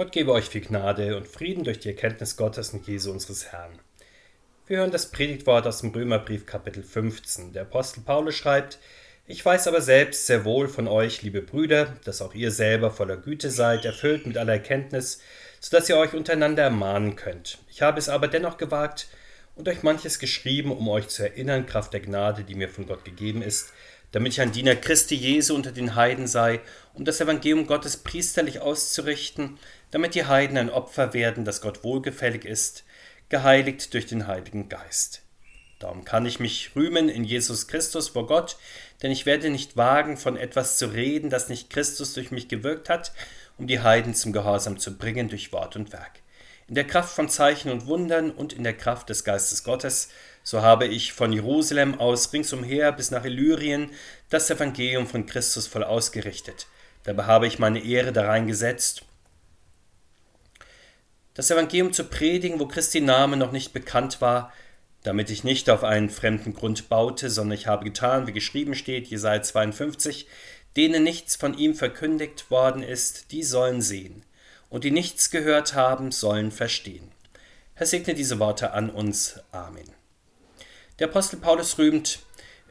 Gott gebe euch viel Gnade und Frieden durch die Erkenntnis Gottes und Jesu unseres Herrn. Wir hören das Predigtwort aus dem Römerbrief Kapitel 15. Der Apostel Paulus schreibt, ich weiß aber selbst sehr wohl von euch, liebe Brüder, dass auch ihr selber voller Güte seid, erfüllt mit aller Erkenntnis, so dass ihr euch untereinander ermahnen könnt. Ich habe es aber dennoch gewagt und euch manches geschrieben, um euch zu erinnern, Kraft der Gnade, die mir von Gott gegeben ist, damit ich ein Diener Christi Jesu unter den Heiden sei, um das Evangelium Gottes priesterlich auszurichten, damit die Heiden ein Opfer werden, das Gott wohlgefällig ist, geheiligt durch den Heiligen Geist. Darum kann ich mich rühmen in Jesus Christus vor Gott, denn ich werde nicht wagen, von etwas zu reden, das nicht Christus durch mich gewirkt hat, um die Heiden zum Gehorsam zu bringen durch Wort und Werk. In der Kraft von Zeichen und Wundern und in der Kraft des Geistes Gottes, so habe ich von Jerusalem aus ringsumher bis nach Illyrien das Evangelium von Christus voll ausgerichtet. Dabei habe ich meine Ehre darein gesetzt, das Evangelium zu predigen, wo Christi Name noch nicht bekannt war, damit ich nicht auf einen fremden Grund baute, sondern ich habe getan, wie geschrieben steht, Jesaja 52, denen nichts von ihm verkündigt worden ist, die sollen sehen, und die nichts gehört haben, sollen verstehen. Herr segne diese Worte an uns. Amen. Der Apostel Paulus rühmt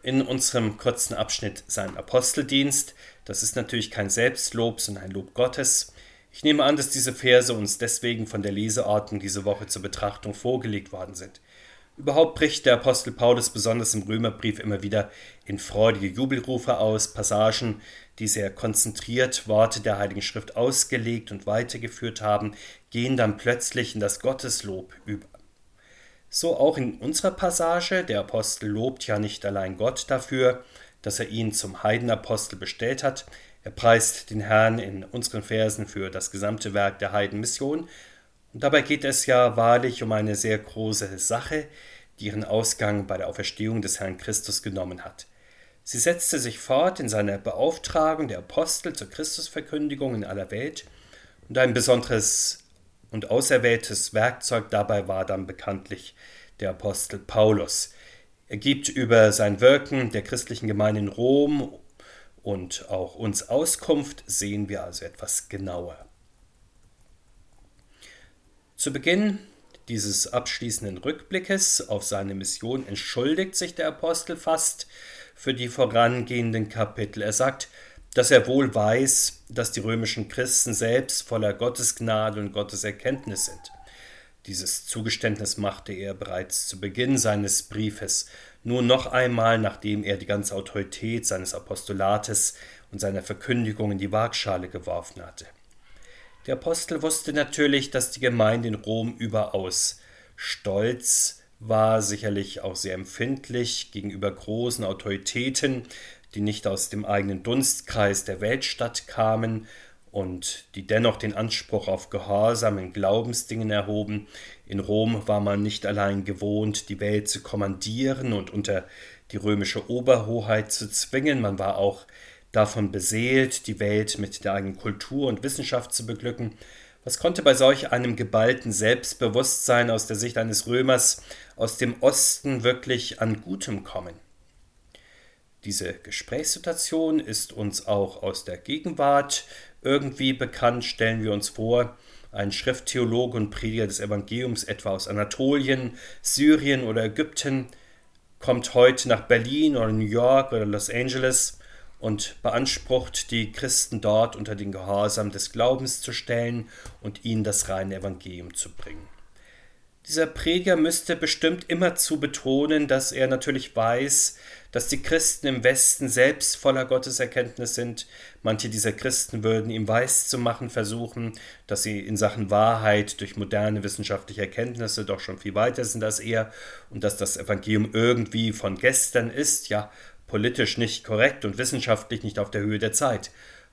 in unserem kurzen Abschnitt seinen Aposteldienst. Das ist natürlich kein Selbstlob, sondern ein Lob Gottes. Ich nehme an, dass diese Verse uns deswegen von der Leseordnung diese Woche zur Betrachtung vorgelegt worden sind. Überhaupt bricht der Apostel Paulus besonders im Römerbrief immer wieder in freudige Jubelrufe aus, Passagen, die sehr konzentriert Worte der Heiligen Schrift ausgelegt und weitergeführt haben, gehen dann plötzlich in das Gotteslob über. So auch in unserer Passage, der Apostel lobt ja nicht allein Gott dafür, dass er ihn zum Heidenapostel bestellt hat, er preist den Herrn in unseren Versen für das gesamte Werk der Heidenmission, und dabei geht es ja wahrlich um eine sehr große Sache, die ihren Ausgang bei der Auferstehung des Herrn Christus genommen hat. Sie setzte sich fort in seiner Beauftragung der Apostel zur Christusverkündigung in aller Welt, und ein besonderes und auserwähltes Werkzeug dabei war dann bekanntlich der Apostel Paulus. Er gibt über sein Wirken der christlichen Gemeinde in Rom und auch uns Auskunft, sehen wir also etwas genauer. Zu Beginn dieses abschließenden Rückblickes auf seine Mission entschuldigt sich der Apostel fast für die vorangehenden Kapitel. Er sagt, dass er wohl weiß, dass die römischen Christen selbst voller Gottesgnade und Gotteserkenntnis sind. Dieses Zugeständnis machte er bereits zu Beginn seines Briefes, nur noch einmal, nachdem er die ganze Autorität seines Apostolates und seiner Verkündigung in die Waagschale geworfen hatte. Der Apostel wusste natürlich, dass die Gemeinde in Rom überaus stolz war, sicherlich auch sehr empfindlich gegenüber großen Autoritäten, die nicht aus dem eigenen Dunstkreis der Weltstadt kamen und die dennoch den Anspruch auf Gehorsam in Glaubensdingen erhoben. In Rom war man nicht allein gewohnt, die Welt zu kommandieren und unter die römische Oberhoheit zu zwingen, man war auch davon beseelt, die Welt mit der eigenen Kultur und Wissenschaft zu beglücken. Was konnte bei solch einem geballten Selbstbewusstsein aus der Sicht eines Römers aus dem Osten wirklich an Gutem kommen? Diese Gesprächssituation ist uns auch aus der Gegenwart irgendwie bekannt, stellen wir uns vor, ein Schrifttheologe und Prediger des Evangeliums, etwa aus Anatolien, Syrien oder Ägypten, kommt heute nach Berlin oder New York oder Los Angeles und beansprucht, die Christen dort unter den Gehorsam des Glaubens zu stellen und ihnen das reine Evangelium zu bringen. Dieser Prediger müsste bestimmt immerzu betonen, dass er natürlich weiß, dass die Christen im Westen selbst voller Gotteserkenntnis sind. Manche dieser Christen würden ihm weiß zu machen versuchen, dass sie in Sachen Wahrheit durch moderne wissenschaftliche Erkenntnisse doch schon viel weiter sind als er und dass das Evangelium irgendwie von gestern ist, ja politisch nicht korrekt und wissenschaftlich nicht auf der Höhe der Zeit.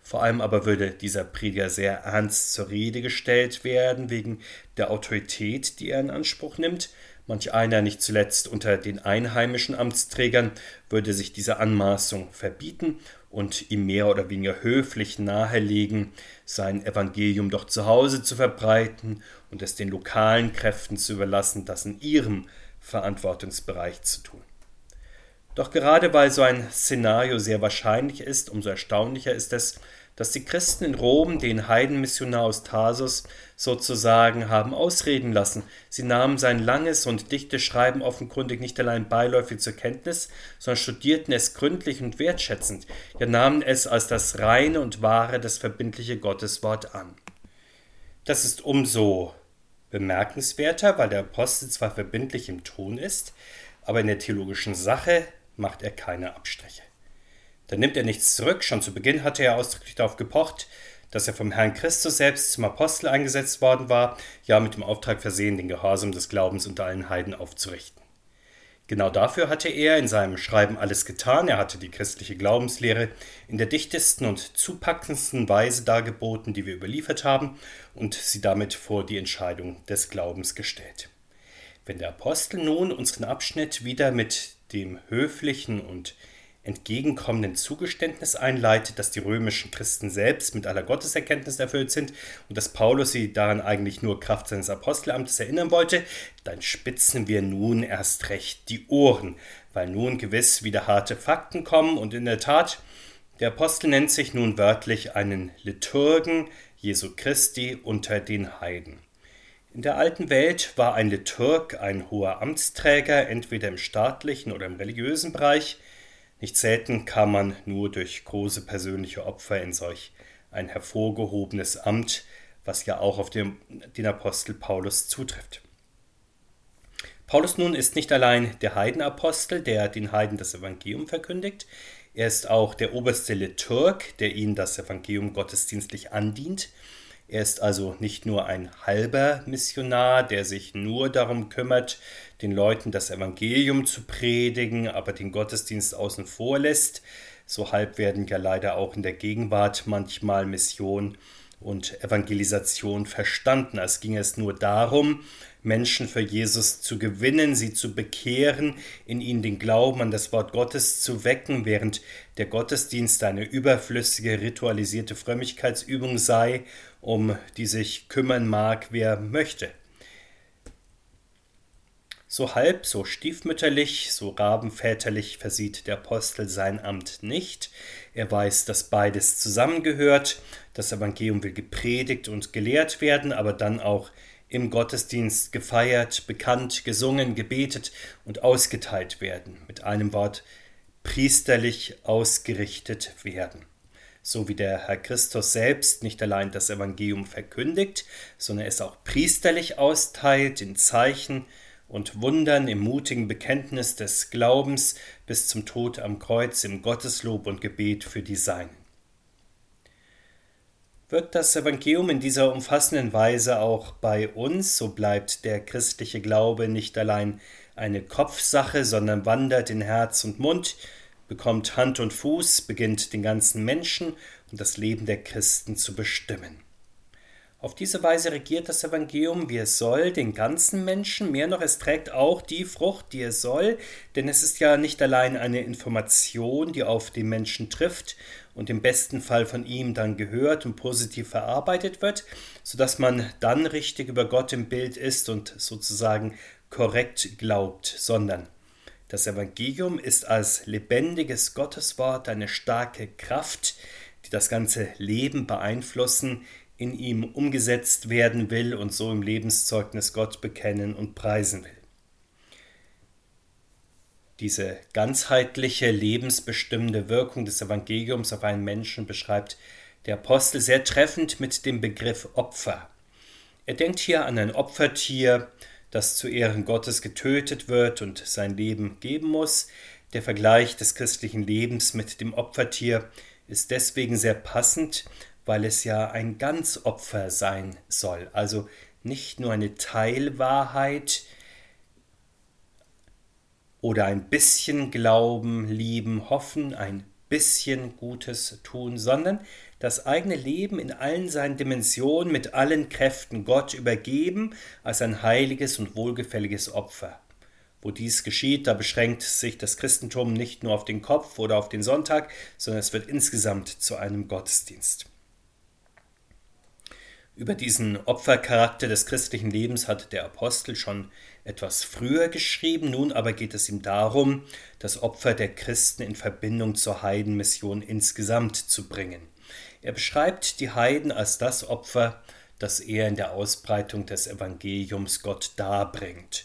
Vor allem aber würde dieser Prediger sehr ernst zur Rede gestellt werden wegen der Autorität, die er in Anspruch nimmt. Manch einer, nicht zuletzt unter den einheimischen Amtsträgern, würde sich diese Anmaßung verbieten und ihm mehr oder weniger höflich nahelegen, sein Evangelium doch zu Hause zu verbreiten und es den lokalen Kräften zu überlassen, das in ihrem Verantwortungsbereich zu tun. Doch gerade weil so ein Szenario sehr wahrscheinlich ist, umso erstaunlicher ist es, dass die Christen in Rom den Heidenmissionar aus Tarsus sozusagen haben ausreden lassen. Sie nahmen sein langes und dichtes Schreiben offenkundig nicht allein beiläufig zur Kenntnis, sondern studierten es gründlich und wertschätzend, ja nahmen es als das reine und wahre, das verbindliche Gotteswort an. Das ist umso bemerkenswerter, weil der Apostel zwar verbindlich im Ton ist, aber in der theologischen Sache macht er keine Abstriche. Da nimmt er nichts zurück. Schon zu Beginn hatte er ausdrücklich darauf gepocht, dass er vom Herrn Christus selbst zum Apostel eingesetzt worden war, ja mit dem Auftrag versehen, den Gehorsam des Glaubens unter allen Heiden aufzurichten. Genau dafür hatte er in seinem Schreiben alles getan. Er hatte die christliche Glaubenslehre in der dichtesten und zupackendsten Weise dargeboten, die wir überliefert haben, und sie damit vor die Entscheidung des Glaubens gestellt. Wenn der Apostel nun unseren Abschnitt wieder mit dem höflichen und entgegenkommenden Zugeständnis einleitet, dass die römischen Christen selbst mit aller Gotteserkenntnis erfüllt sind und dass Paulus sie daran eigentlich nur Kraft seines Apostelamtes erinnern wollte, dann spitzen wir nun erst recht die Ohren, weil nun gewiss wieder harte Fakten kommen und in der Tat, der Apostel nennt sich nun wörtlich einen Liturgen Jesu Christi unter den Heiden. In der alten Welt war ein Liturg ein hoher Amtsträger, entweder im staatlichen oder im religiösen Bereich, nicht selten kam man nur durch große persönliche Opfer in solch ein hervorgehobenes Amt, was ja auch auf den, den Apostel Paulus zutrifft. Paulus nun ist nicht allein der Heidenapostel, der den Heiden das Evangelium verkündigt, er ist auch der oberste Liturg, der ihnen das Evangelium gottesdienstlich andient, er ist also nicht nur ein halber Missionar, der sich nur darum kümmert, den Leuten das Evangelium zu predigen, aber den Gottesdienst außen vor lässt. So halb werden ja leider auch in der Gegenwart manchmal Mission und Evangelisation verstanden, als ging es nur darum, Menschen für Jesus zu gewinnen, sie zu bekehren, in ihnen den Glauben an das Wort Gottes zu wecken, während der Gottesdienst eine überflüssige, ritualisierte Frömmigkeitsübung sei, um die sich kümmern mag, wer möchte. So halb, so stiefmütterlich, so rabenväterlich versieht der Apostel sein Amt nicht. Er weiß, dass beides zusammengehört. Das Evangelium will gepredigt und gelehrt werden, aber dann auch im Gottesdienst gefeiert, bekannt, gesungen, gebetet und ausgeteilt werden, mit einem Wort priesterlich ausgerichtet werden. So wie der Herr Christus selbst nicht allein das Evangelium verkündigt, sondern es auch priesterlich austeilt in Zeichen und Wundern im mutigen Bekenntnis des Glaubens bis zum Tod am Kreuz im Gotteslob und Gebet für die Seinen. Wirkt das Evangelium in dieser umfassenden Weise auch bei uns, so bleibt der christliche Glaube nicht allein eine Kopfsache, sondern wandert in Herz und Mund, bekommt Hand und Fuß, beginnt den ganzen Menschen und das Leben der Christen zu bestimmen. Auf diese Weise regiert das Evangelium, wie es soll, den ganzen Menschen. Mehr noch, es trägt auch die Frucht, die es soll, denn es ist ja nicht allein eine Information, die auf den Menschen trifft und im besten Fall von ihm dann gehört und positiv verarbeitet wird, sodass man dann richtig über Gott im Bild ist und sozusagen korrekt glaubt, sondern das Evangelium ist als lebendiges Gotteswort eine starke Kraft, die das ganze Leben beeinflussen, in ihm umgesetzt werden will und so im Lebenszeugnis Gott bekennen und preisen will. Diese ganzheitliche, lebensbestimmende Wirkung des Evangeliums auf einen Menschen beschreibt der Apostel sehr treffend mit dem Begriff Opfer. Er denkt hier an ein Opfertier, das zu Ehren Gottes getötet wird und sein Leben geben muss. Der Vergleich des christlichen Lebens mit dem Opfertier ist deswegen sehr passend, weil es ja ein Ganzopfer sein soll, also nicht nur eine Teilwahrheit oder ein bisschen Glauben, Lieben, Hoffen, ein bisschen Gutes tun, sondern das eigene Leben in allen seinen Dimensionen mit allen Kräften Gott übergeben als ein heiliges und wohlgefälliges Opfer. Wo dies geschieht, da beschränkt sich das Christentum nicht nur auf den Kopf oder auf den Sonntag, sondern es wird insgesamt zu einem Gottesdienst. Über diesen Opfercharakter des christlichen Lebens hat der Apostel schon etwas früher geschrieben, nun aber geht es ihm darum, das Opfer der Christen in Verbindung zur Heidenmission insgesamt zu bringen. Er beschreibt die Heiden als das Opfer, das er in der Ausbreitung des Evangeliums Gott darbringt.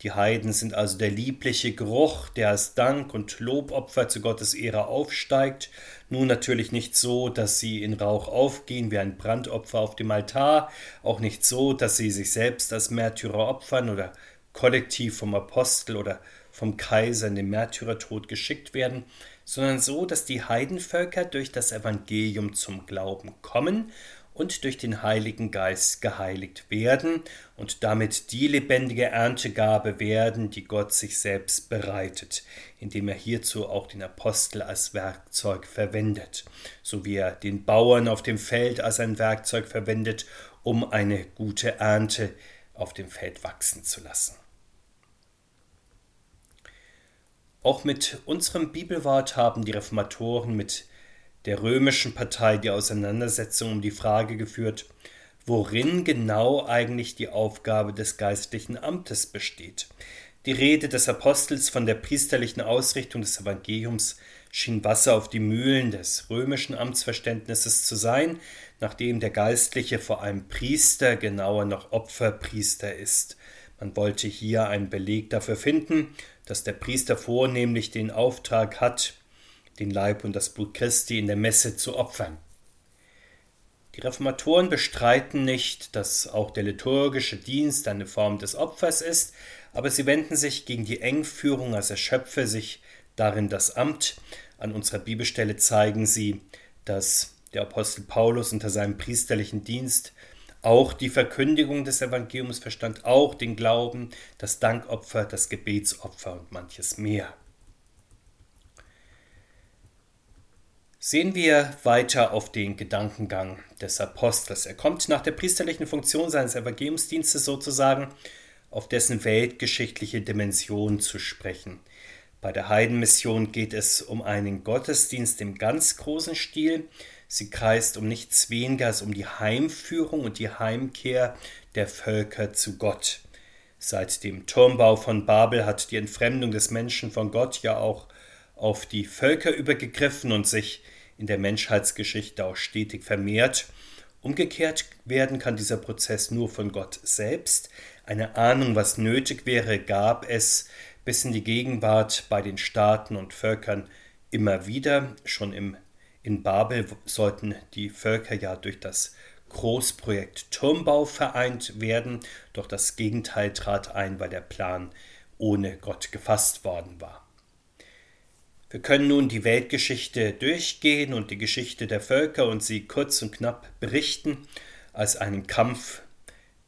Die Heiden sind also der liebliche Geruch, der als Dank und Lobopfer zu Gottes Ehre aufsteigt. Nun natürlich nicht so, dass sie in Rauch aufgehen wie ein Brandopfer auf dem Altar, auch nicht so, dass sie sich selbst als Märtyrer opfern oder kollektiv vom Apostel oder vom Kaiser in den Märtyrertod geschickt werden, sondern so, dass die Heidenvölker durch das Evangelium zum Glauben kommen und durch den Heiligen Geist geheiligt werden und damit die lebendige Erntegabe werden, die Gott sich selbst bereitet, indem er hierzu auch den Apostel als Werkzeug verwendet, so wie er den Bauern auf dem Feld als ein Werkzeug verwendet, um eine gute Ernte auf dem Feld wachsen zu lassen. Auch mit unserem Bibelwort haben die Reformatoren mit der römischen Partei die Auseinandersetzung um die Frage geführt, worin genau eigentlich die Aufgabe des geistlichen Amtes besteht. Die Rede des Apostels von der priesterlichen Ausrichtung des Evangeliums schien Wasser auf die Mühlen des römischen Amtsverständnisses zu sein, nachdem der Geistliche vor allem Priester, genauer noch Opferpriester ist. Man wollte hier einen Beleg dafür finden, dass der Priester vornehmlich den Auftrag hat, den Leib und das Blut Christi in der Messe zu opfern. Die Reformatoren bestreiten nicht, dass auch der liturgische Dienst eine Form des Opfers ist, aber sie wenden sich gegen die Engführung, als erschöpfe sich darin das Amt. An unserer Bibelstelle zeigen sie, dass der Apostel Paulus unter seinem priesterlichen Dienst auch die Verkündigung des Evangeliums verstand, auch den Glauben, das Dankopfer, das Gebetsopfer und manches mehr. Sehen wir weiter auf den Gedankengang des Apostels. Er kommt nach der priesterlichen Funktion seines Evangeliumsdienstes sozusagen auf dessen weltgeschichtliche Dimension zu sprechen. Bei der Heidenmission geht es um einen Gottesdienst im ganz großen Stil. Sie kreist um nichts weniger als um die Heimführung und die Heimkehr der Völker zu Gott. Seit dem Turmbau von Babel hat die Entfremdung des Menschen von Gott ja auch auf die Völker übergegriffen und sich in der Menschheitsgeschichte auch stetig vermehrt. Umgekehrt werden kann dieser Prozess nur von Gott selbst. Eine Ahnung, was nötig wäre, gab es bis in die Gegenwart bei den Staaten und Völkern immer wieder. Schon im, in Babel sollten die Völker ja durch das Großprojekt Turmbau vereint werden, doch das Gegenteil trat ein, weil der Plan ohne Gott gefasst worden war. Wir können nun die Weltgeschichte durchgehen und die Geschichte der Völker und sie kurz und knapp berichten als einen Kampf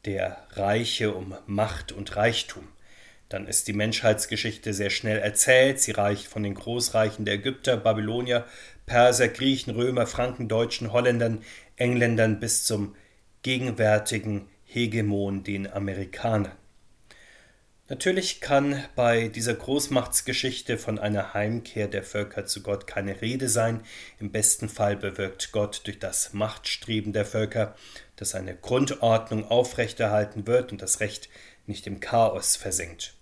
der Reiche um Macht und Reichtum. Dann ist die Menschheitsgeschichte sehr schnell erzählt. Sie reicht von den Großreichen der Ägypter, Babylonier, Perser, Griechen, Römer, Franken, Deutschen, Holländern, Engländern bis zum gegenwärtigen Hegemon, den Amerikanern. Natürlich kann bei dieser Großmachtsgeschichte von einer Heimkehr der Völker zu Gott keine Rede sein. Im besten Fall bewirkt Gott durch das Machtstreben der Völker, dass eine Grundordnung aufrechterhalten wird und das Recht nicht im Chaos versenkt.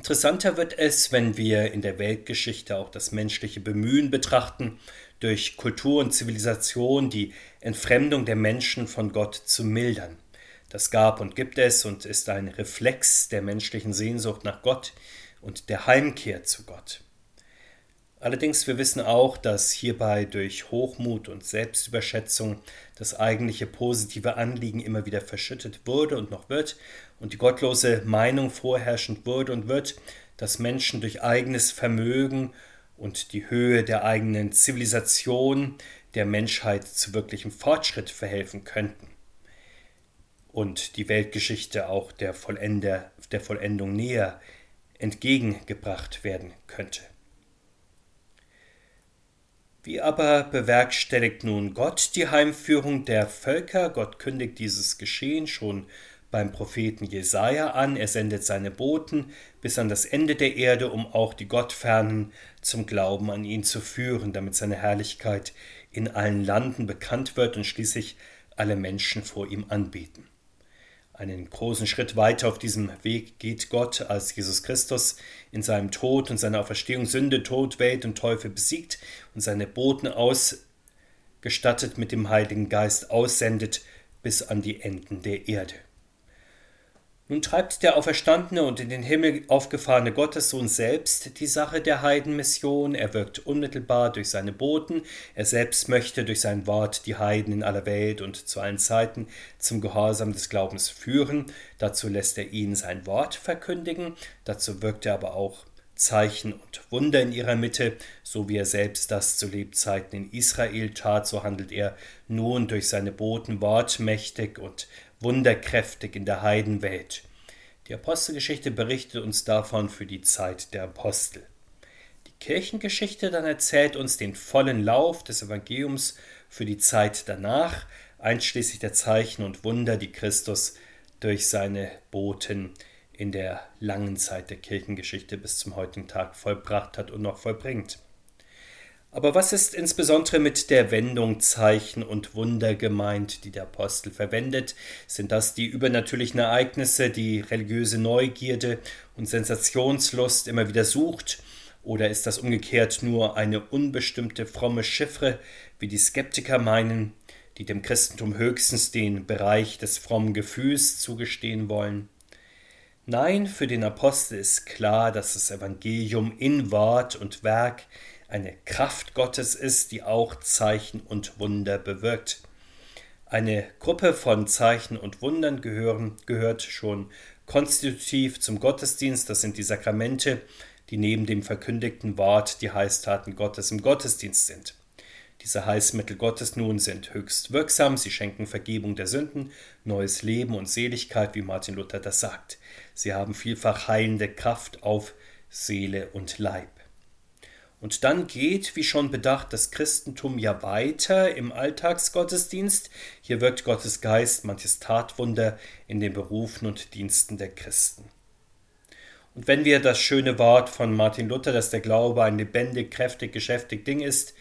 Interessanter wird es, wenn wir in der Weltgeschichte auch das menschliche Bemühen betrachten, durch Kultur und Zivilisation die Entfremdung der Menschen von Gott zu mildern. Das gab und gibt es und ist ein Reflex der menschlichen Sehnsucht nach Gott und der Heimkehr zu Gott. Allerdings, wir wissen auch, dass hierbei durch Hochmut und Selbstüberschätzung das eigentliche positive Anliegen immer wieder verschüttet wurde und noch wird und die gottlose Meinung vorherrschend wurde und wird, dass Menschen durch eigenes Vermögen und die Höhe der eigenen Zivilisation der Menschheit zu wirklichem Fortschritt verhelfen könnten und die Weltgeschichte auch der, Vollender, der Vollendung näher entgegengebracht werden könnte. Wie aber bewerkstelligt nun Gott die Heimführung der Völker? Gott kündigt dieses Geschehen schon beim Propheten Jesaja an. Er sendet seine Boten bis an das Ende der Erde, um auch die Gottfernen zum Glauben an ihn zu führen, damit seine Herrlichkeit in allen Landen bekannt wird und schließlich alle Menschen vor ihm anbeten. Einen großen Schritt weiter auf diesem Weg geht Gott, als Jesus Christus in seinem Tod und seiner Auferstehung Sünde, Tod, Welt und Teufel besiegt und seine Boten aus gestattet mit dem Heiligen Geist aussendet bis an die Enden der Erde. Nun treibt der auferstandene und in den Himmel aufgefahrene Gottessohn selbst die Sache der Heidenmission. Er wirkt unmittelbar durch seine Boten. Er selbst möchte durch sein Wort die Heiden in aller Welt und zu allen Zeiten zum Gehorsam des Glaubens führen. Dazu lässt er ihnen sein Wort verkündigen. Dazu wirkt er aber auch Zeichen und Wunder in ihrer Mitte, so wie er selbst das zu Lebzeiten in Israel tat, so handelt er nun durch seine Boten wortmächtig und wunderkräftig in der Heidenwelt. Die Apostelgeschichte berichtet uns davon für die Zeit der Apostel. Die Kirchengeschichte dann erzählt uns den vollen Lauf des Evangeliums für die Zeit danach, einschließlich der Zeichen und Wunder, die Christus durch seine Boten in der langen Zeit der Kirchengeschichte bis zum heutigen Tag vollbracht hat und noch vollbringt. Aber was ist insbesondere mit der Wendung Zeichen und Wunder gemeint, die der Apostel verwendet? Sind das die übernatürlichen Ereignisse, die religiöse Neugierde und Sensationslust immer wieder sucht? Oder ist das umgekehrt nur eine unbestimmte fromme Chiffre, wie die Skeptiker meinen, die dem Christentum höchstens den Bereich des frommen Gefühls zugestehen wollen? Nein, für den Apostel ist klar, dass das Evangelium in Wort und Werk eine Kraft Gottes ist, die auch Zeichen und Wunder bewirkt. Eine Gruppe von Zeichen und Wundern gehören, gehört schon konstitutiv zum Gottesdienst, das sind die Sakramente, die neben dem verkündigten Wort die Heißtaten Gottes im Gottesdienst sind. Diese Heißmittel Gottes nun sind höchst wirksam, sie schenken Vergebung der Sünden, neues Leben und Seligkeit, wie Martin Luther das sagt. Sie haben vielfach heilende Kraft auf Seele und Leib. Und dann geht, wie schon bedacht, das Christentum ja weiter im Alltagsgottesdienst. Hier wirkt Gottes Geist manches Tatwunder in den Berufen und Diensten der Christen. Und wenn wir das schöne Wort von Martin Luther, dass der Glaube ein lebendig, kräftig, geschäftig Ding ist,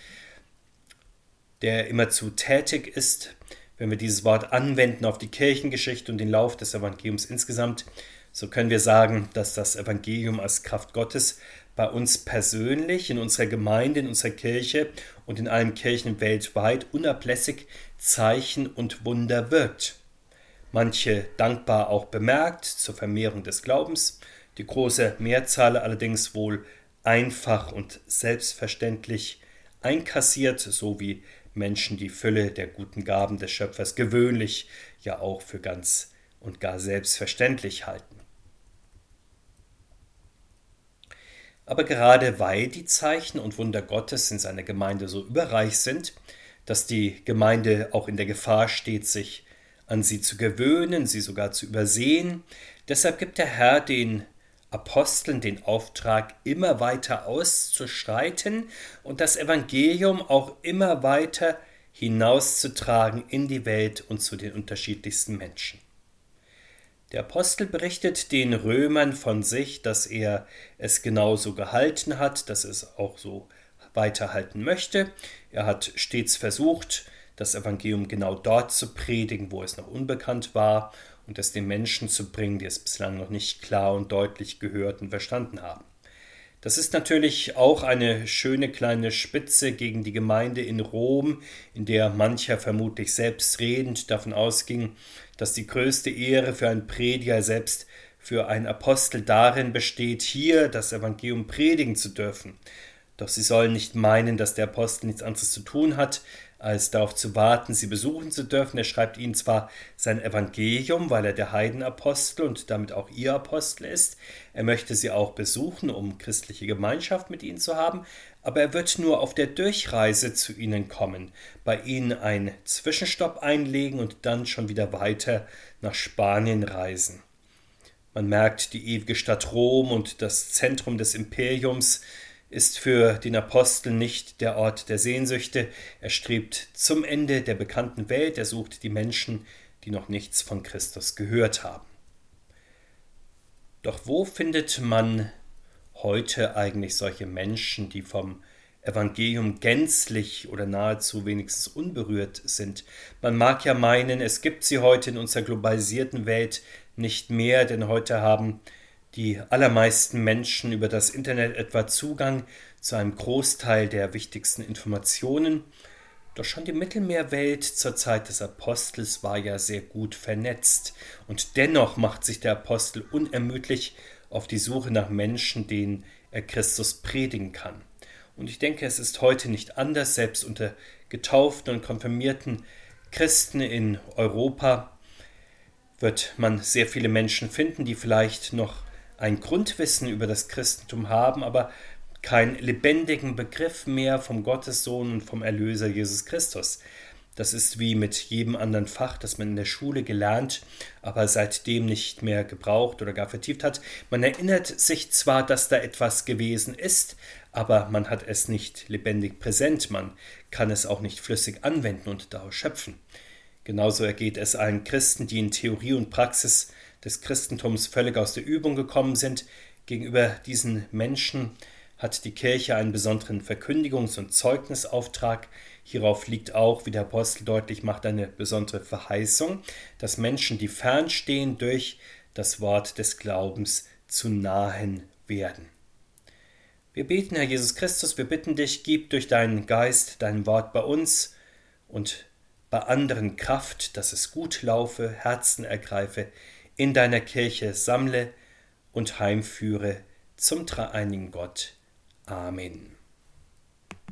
der immerzu tätig ist, wenn wir dieses Wort anwenden auf die Kirchengeschichte und den Lauf des Evangeliums insgesamt, so können wir sagen, dass das Evangelium als Kraft Gottes bei uns persönlich, in unserer Gemeinde, in unserer Kirche und in allen Kirchen weltweit unablässig Zeichen und Wunder wirkt. Manche dankbar auch bemerkt zur Vermehrung des Glaubens, die große Mehrzahl allerdings wohl einfach und selbstverständlich einkassiert, so wie Menschen die Fülle der guten Gaben des Schöpfers gewöhnlich ja auch für ganz und gar selbstverständlich halten. Aber gerade weil die Zeichen und Wunder Gottes in seiner Gemeinde so überreich sind, dass die Gemeinde auch in der Gefahr steht, sich an sie zu gewöhnen, sie sogar zu übersehen, deshalb gibt der Herr den Aposteln den Auftrag, immer weiter auszuschreiten und das Evangelium auch immer weiter hinauszutragen in die Welt und zu den unterschiedlichsten Menschen. Der Apostel berichtet den Römern von sich, dass er es genauso gehalten hat, dass es auch so weiterhalten möchte. Er hat stets versucht, das Evangelium genau dort zu predigen, wo es noch unbekannt war, und es den Menschen zu bringen, die es bislang noch nicht klar und deutlich gehört und verstanden haben. Das ist natürlich auch eine schöne kleine Spitze gegen die Gemeinde in Rom, in der mancher vermutlich selbstredend davon ausging, dass die größte Ehre für einen Prediger selbst für einen Apostel darin besteht, hier das Evangelium predigen zu dürfen. Doch sie sollen nicht meinen, dass der Apostel nichts anderes zu tun hat, als darauf zu warten, sie besuchen zu dürfen. Er schreibt ihnen zwar sein Evangelium, weil er der Heidenapostel und damit auch ihr Apostel ist. Er möchte sie auch besuchen, um christliche Gemeinschaft mit ihnen zu haben, aber er wird nur auf der Durchreise zu ihnen kommen, bei ihnen einen Zwischenstopp einlegen und dann schon wieder weiter nach Spanien reisen. Man merkt, die ewige Stadt Rom und das Zentrum des Imperiums ist für den Apostel nicht der Ort der Sehnsüchte. Er strebt zum Ende der bekannten Welt, er sucht die Menschen, die noch nichts von Christus gehört haben. Doch wo findet man heute eigentlich solche Menschen, die vom Evangelium gänzlich oder nahezu wenigstens unberührt sind. Man mag ja meinen, es gibt sie heute in unserer globalisierten Welt nicht mehr, denn heute haben die allermeisten Menschen über das Internet etwa Zugang zu einem Großteil der wichtigsten Informationen. Doch schon die Mittelmeerwelt zur Zeit des Apostels war ja sehr gut vernetzt, und dennoch macht sich der Apostel unermüdlich auf die Suche nach Menschen, denen er Christus predigen kann. Und ich denke, es ist heute nicht anders, selbst unter getauften und konfirmierten Christen in Europa wird man sehr viele Menschen finden, die vielleicht noch ein Grundwissen über das Christentum haben, aber keinen lebendigen Begriff mehr vom Gottessohn und vom Erlöser Jesus Christus. Das ist wie mit jedem anderen Fach, das man in der Schule gelernt, aber seitdem nicht mehr gebraucht oder gar vertieft hat. Man erinnert sich zwar, dass da etwas gewesen ist, aber man hat es nicht lebendig präsent, man kann es auch nicht flüssig anwenden und daraus schöpfen. Genauso ergeht es allen Christen, die in Theorie und Praxis des Christentums völlig aus der Übung gekommen sind. Gegenüber diesen Menschen hat die Kirche einen besonderen Verkündigungs- und Zeugnisauftrag. Hierauf liegt auch, wie der Apostel deutlich macht, eine besondere Verheißung, dass Menschen, die fernstehen, durch das Wort des Glaubens zu nahen werden. Wir beten, Herr Jesus Christus, wir bitten dich, gib durch deinen Geist dein Wort bei uns und bei anderen Kraft, dass es gut laufe, Herzen ergreife, in deiner Kirche sammle und heimführe zum dreieinigen Gott. Amen.